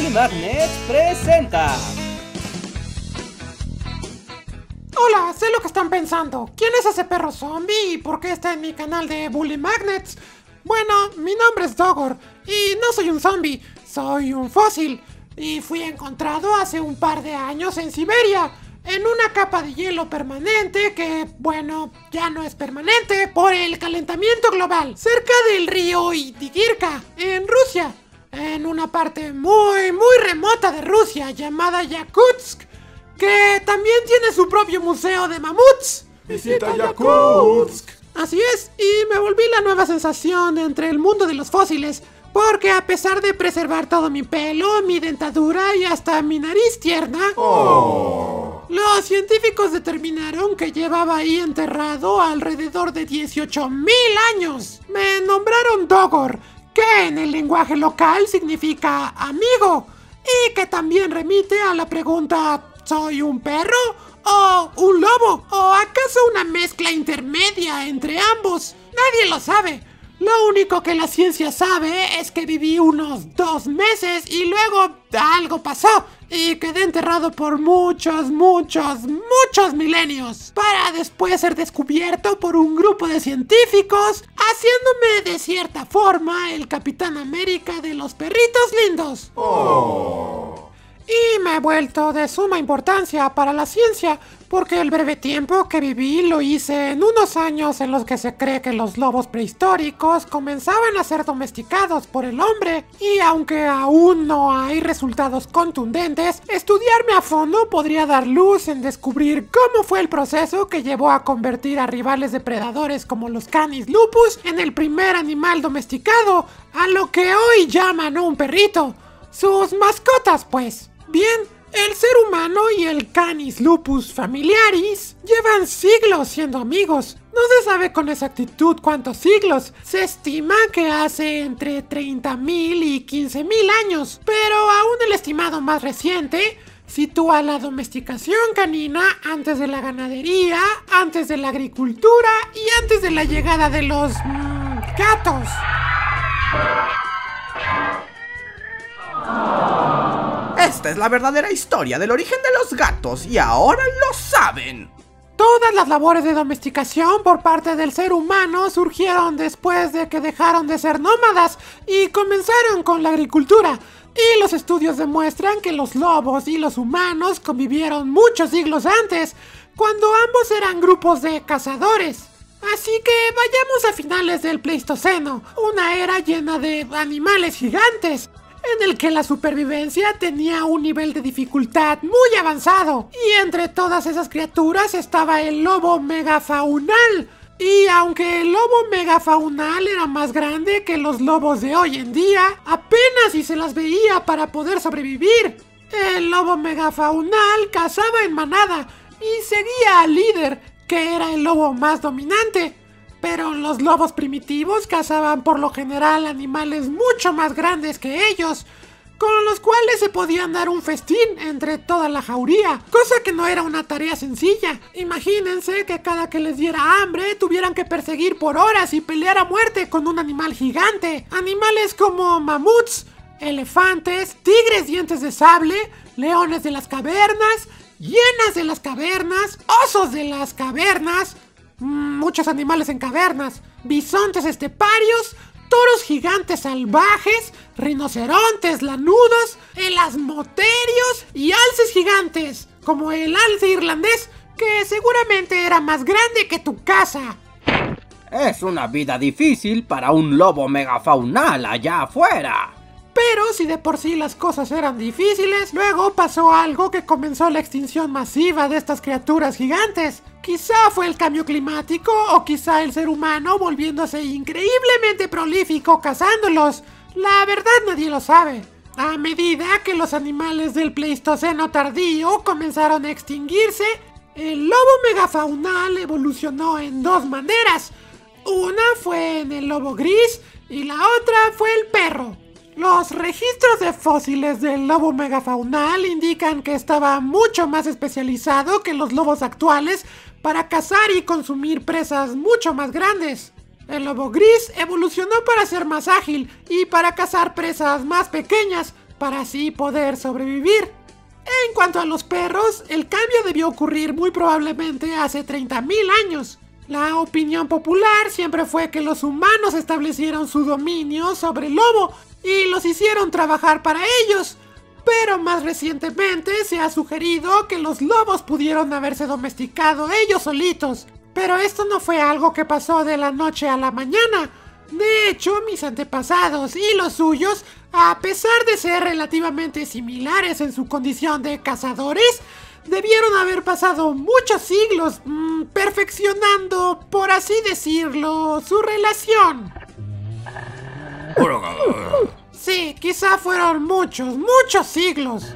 Bully Magnets presenta. Hola, sé lo que están pensando. ¿Quién es ese perro zombie y por qué está en mi canal de Bully Magnets? Bueno, mi nombre es Dogor y no soy un zombie, soy un fósil. Y fui encontrado hace un par de años en Siberia, en una capa de hielo permanente que, bueno, ya no es permanente por el calentamiento global, cerca del río Itigirka, en Rusia, en una parte muy, muy remota de Rusia llamada Yakutsk, que también tiene su propio museo de mamuts. Visita Yakutsk. Así es, y me volví la nueva sensación entre el mundo de los fósiles, porque a pesar de preservar todo mi pelo, mi dentadura y hasta mi nariz tierna, Oh. los científicos determinaron que llevaba ahí enterrado alrededor de 18.000 años. Me nombraron Dogor, que en el lenguaje local significa amigo, y que también remite a la pregunta ¿soy un perro? ¿O un lobo? ¿O acaso una mezcla intermedia entre ambos? Nadie lo sabe. Lo único que la ciencia sabe es que viví unos dos meses y luego algo pasó y quedé enterrado por muchos, muchos, muchos milenios para después ser descubierto por un grupo de científicos haciéndome de cierta forma el Capitán América de los perritos lindos. Y me he vuelto de suma importancia para la ciencia, porque el breve tiempo que viví lo hice en unos años en los que se cree que los lobos prehistóricos comenzaban a ser domesticados por el hombre, y aunque aún no hay resultados contundentes, estudiarme a fondo podría dar luz en descubrir cómo fue el proceso que llevó a convertir a rivales depredadores como los canis lupus en el primer animal domesticado, a lo que hoy llaman un perrito. Sus mascotas, pues. Bien, el ser humano y el Canis lupus familiaris llevan siglos siendo amigos. No se sabe con exactitud cuántos siglos. Se estima que hace entre 30.000 y 15.000 años. Pero aún el estimado más reciente sitúa la domesticación canina antes de la ganadería, antes de la agricultura y antes de la llegada de los mm, gatos. Esta es la verdadera historia del origen de los gatos y ahora lo saben. Todas las labores de domesticación por parte del ser humano surgieron después de que dejaron de ser nómadas y comenzaron con la agricultura. Y los estudios demuestran que los lobos y los humanos convivieron muchos siglos antes, cuando ambos eran grupos de cazadores. Así que vayamos a finales del Pleistoceno, una era llena de animales gigantes, en el que la supervivencia tenía un nivel de dificultad muy avanzado. Y entre todas esas criaturas estaba el lobo megafaunal. Y aunque el lobo megafaunal era más grande que los lobos de hoy en día, apenas si se las veía para poder sobrevivir. El lobo megafaunal cazaba en manada y seguía al líder, que era el lobo más dominante. Pero los lobos primitivos cazaban por lo general animales mucho más grandes que ellos, con los cuales se podían dar un festín entre toda la jauría, cosa que no era una tarea sencilla. Imagínense que cada que les diera hambre tuvieran que perseguir por horas y pelear a muerte con un animal gigante. Animales como mamuts, elefantes, tigres dientes de sable, leones de las cavernas, hienas de las cavernas, osos de las cavernas, muchos animales en cavernas, bisontes esteparios, toros gigantes salvajes, rinocerontes lanudos, elasmoterios y alces gigantes, como el alce irlandés, que seguramente era más grande que tu casa. Es una vida difícil para un lobo megafaunal allá afuera. Pero si de por sí las cosas eran difíciles, luego pasó algo que comenzó la extinción masiva de estas criaturas gigantes. Quizá fue el cambio climático o quizá el ser humano volviéndose increíblemente prolífico cazándolos. La verdad nadie lo sabe. A medida que los animales del Pleistoceno tardío comenzaron a extinguirse, el lobo megafaunal evolucionó en dos maneras. Una fue en el lobo gris y la otra fue el perro. Los registros de fósiles del lobo megafaunal indican que estaba mucho más especializado que los lobos actuales para cazar y consumir presas mucho más grandes. El lobo gris evolucionó para ser más ágil y para cazar presas más pequeñas, para así poder sobrevivir. En cuanto a los perros, el cambio debió ocurrir muy probablemente hace 30.000 años. La opinión popular siempre fue que los humanos establecieron su dominio sobre el lobo y los hicieron trabajar para ellos. Pero más recientemente se ha sugerido que los lobos pudieron haberse domesticado ellos solitos. Pero esto no fue algo que pasó de la noche a la mañana. De hecho, mis antepasados y los suyos, a pesar de ser relativamente similares en su condición de cazadores, debieron haber pasado muchos siglos mm, perfeccionando, por así decirlo, su relación. Sí, quizá fueron muchos, muchos siglos.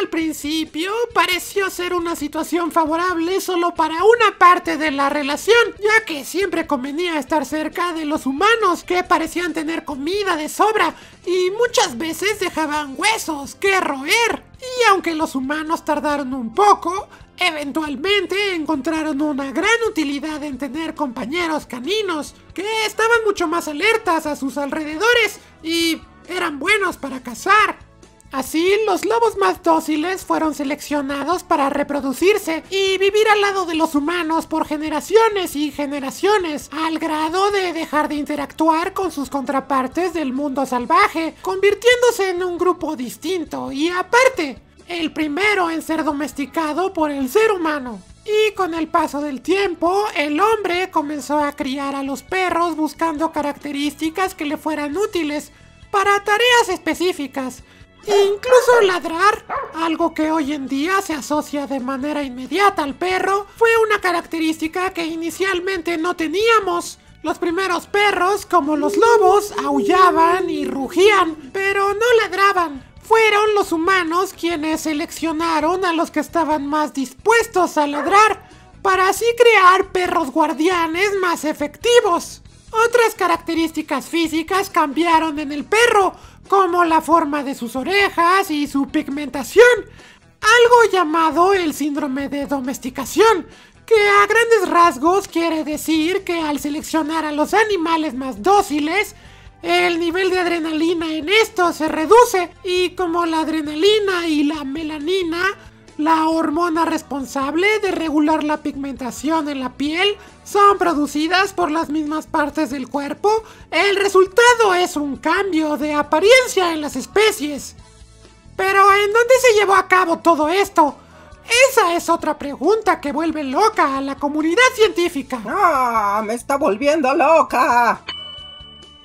Al principio pareció ser una situación favorable solo para una parte de la relación, ya que siempre convenía estar cerca de los humanos que parecían tener comida de sobra y muchas veces dejaban huesos que roer. Y aunque los humanos tardaron un poco, Eventualmente encontraron una gran utilidad en tener compañeros caninos que estaban mucho más alertas a sus alrededores y eran buenos para cazar. Así, los lobos más dóciles fueron seleccionados para reproducirse y vivir al lado de los humanos por generaciones y generaciones, al grado de dejar de interactuar con sus contrapartes del mundo salvaje, convirtiéndose en un grupo distinto y aparte, el primero en ser domesticado por el ser humano. Y con el paso del tiempo, el hombre comenzó a criar a los perros buscando características que le fueran útiles para tareas específicas. Incluso ladrar, algo que hoy en día se asocia de manera inmediata al perro, fue una característica que inicialmente no teníamos. Los primeros perros, como los lobos, aullaban y rugían, pero no ladraban. Fueron los humanos quienes seleccionaron a los que estaban más dispuestos a ladrar, para así crear perros guardianes más efectivos. Otras características físicas cambiaron en el perro, como la forma de sus orejas y su pigmentación, algo llamado el síndrome de domesticación, que a grandes rasgos quiere decir que al seleccionar a los animales más dóciles, el nivel de adrenalina en esto se reduce y como la adrenalina y la melanina, la hormona responsable de regular la pigmentación en la piel, son producidas por las mismas partes del cuerpo, el resultado es un cambio de apariencia en las especies. Pero ¿en dónde se llevó a cabo todo esto? Esa es otra pregunta que vuelve loca a la comunidad científica. ¡Ah! ¡Me está volviendo loca!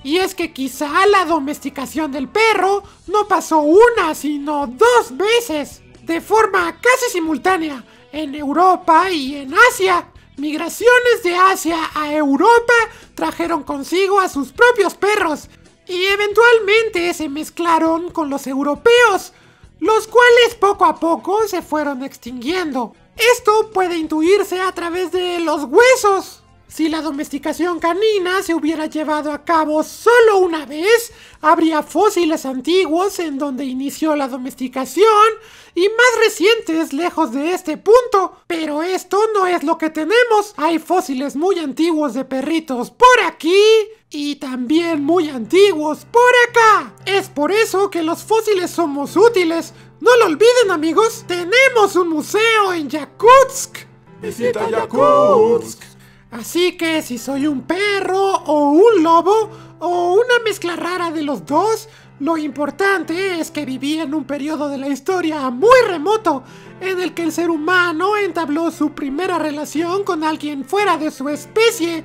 Y es que quizá la domesticación del perro no pasó una, sino dos veces, de forma casi simultánea, en Europa y en Asia. Migraciones de Asia a Europa trajeron consigo a sus propios perros y eventualmente se mezclaron con los europeos, los cuales poco a poco se fueron extinguiendo. Esto puede intuirse a través de los huesos, si la domesticación canina se hubiera llevado a cabo solo una vez, habría fósiles antiguos en donde inició la domesticación y más recientes lejos de este punto. Pero esto no es lo que tenemos. Hay fósiles muy antiguos de perritos por aquí y también muy antiguos por acá. Es por eso que los fósiles somos útiles. No lo olviden amigos, tenemos un museo en Yakutsk. Visita Yakutsk. Así que si soy un perro o un lobo o una mezcla rara de los dos, lo importante es que viví en un periodo de la historia muy remoto en el que el ser humano entabló su primera relación con alguien fuera de su especie.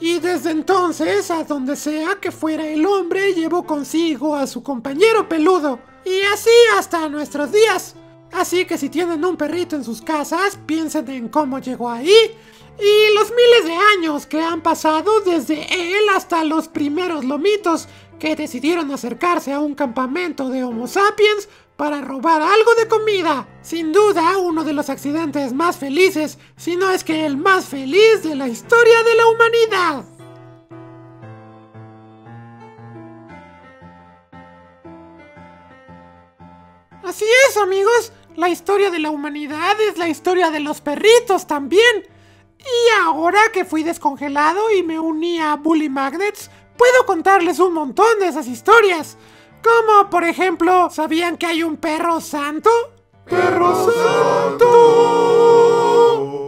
Y desde entonces, a donde sea que fuera el hombre, llevó consigo a su compañero peludo. Y así hasta nuestros días. Así que si tienen un perrito en sus casas, piensen en cómo llegó ahí y los miles de años que han pasado desde él hasta los primeros lomitos que decidieron acercarse a un campamento de Homo sapiens para robar algo de comida. Sin duda, uno de los accidentes más felices, si no es que el más feliz de la historia de la humanidad. Así es, amigos. La historia de la humanidad es la historia de los perritos también. Y ahora que fui descongelado y me uní a Bully Magnets, puedo contarles un montón de esas historias. Como por ejemplo, ¿sabían que hay un perro santo? ¡Perro Santo!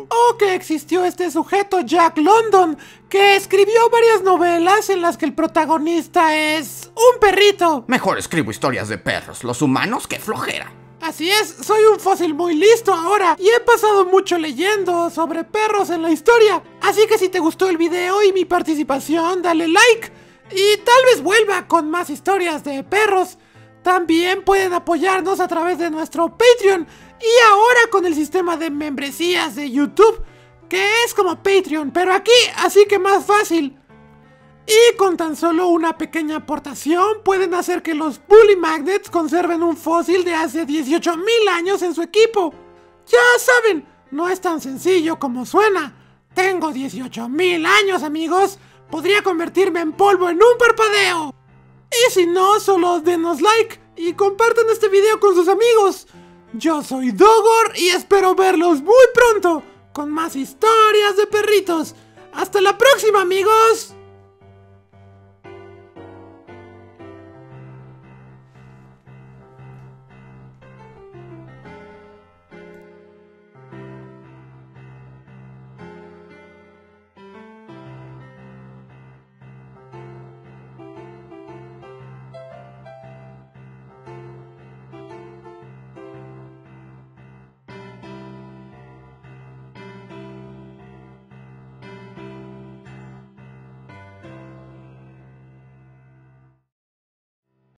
O que existió este sujeto Jack London, que escribió varias novelas en las que el protagonista es un perrito. Mejor escribo historias de perros, los humanos que flojera. Así es, soy un fósil muy listo ahora y he pasado mucho leyendo sobre perros en la historia. Así que si te gustó el video y mi participación, dale like y tal vez vuelva con más historias de perros. También pueden apoyarnos a través de nuestro Patreon y ahora con el sistema de membresías de YouTube, que es como Patreon, pero aquí, así que más fácil. Y con tan solo una pequeña aportación pueden hacer que los Bully Magnets conserven un fósil de hace 18.000 años en su equipo. Ya saben, no es tan sencillo como suena. Tengo 18.000 años, amigos. Podría convertirme en polvo en un parpadeo. Y si no, solo denos like y compartan este video con sus amigos. Yo soy Dogor y espero verlos muy pronto con más historias de perritos. Hasta la próxima, amigos.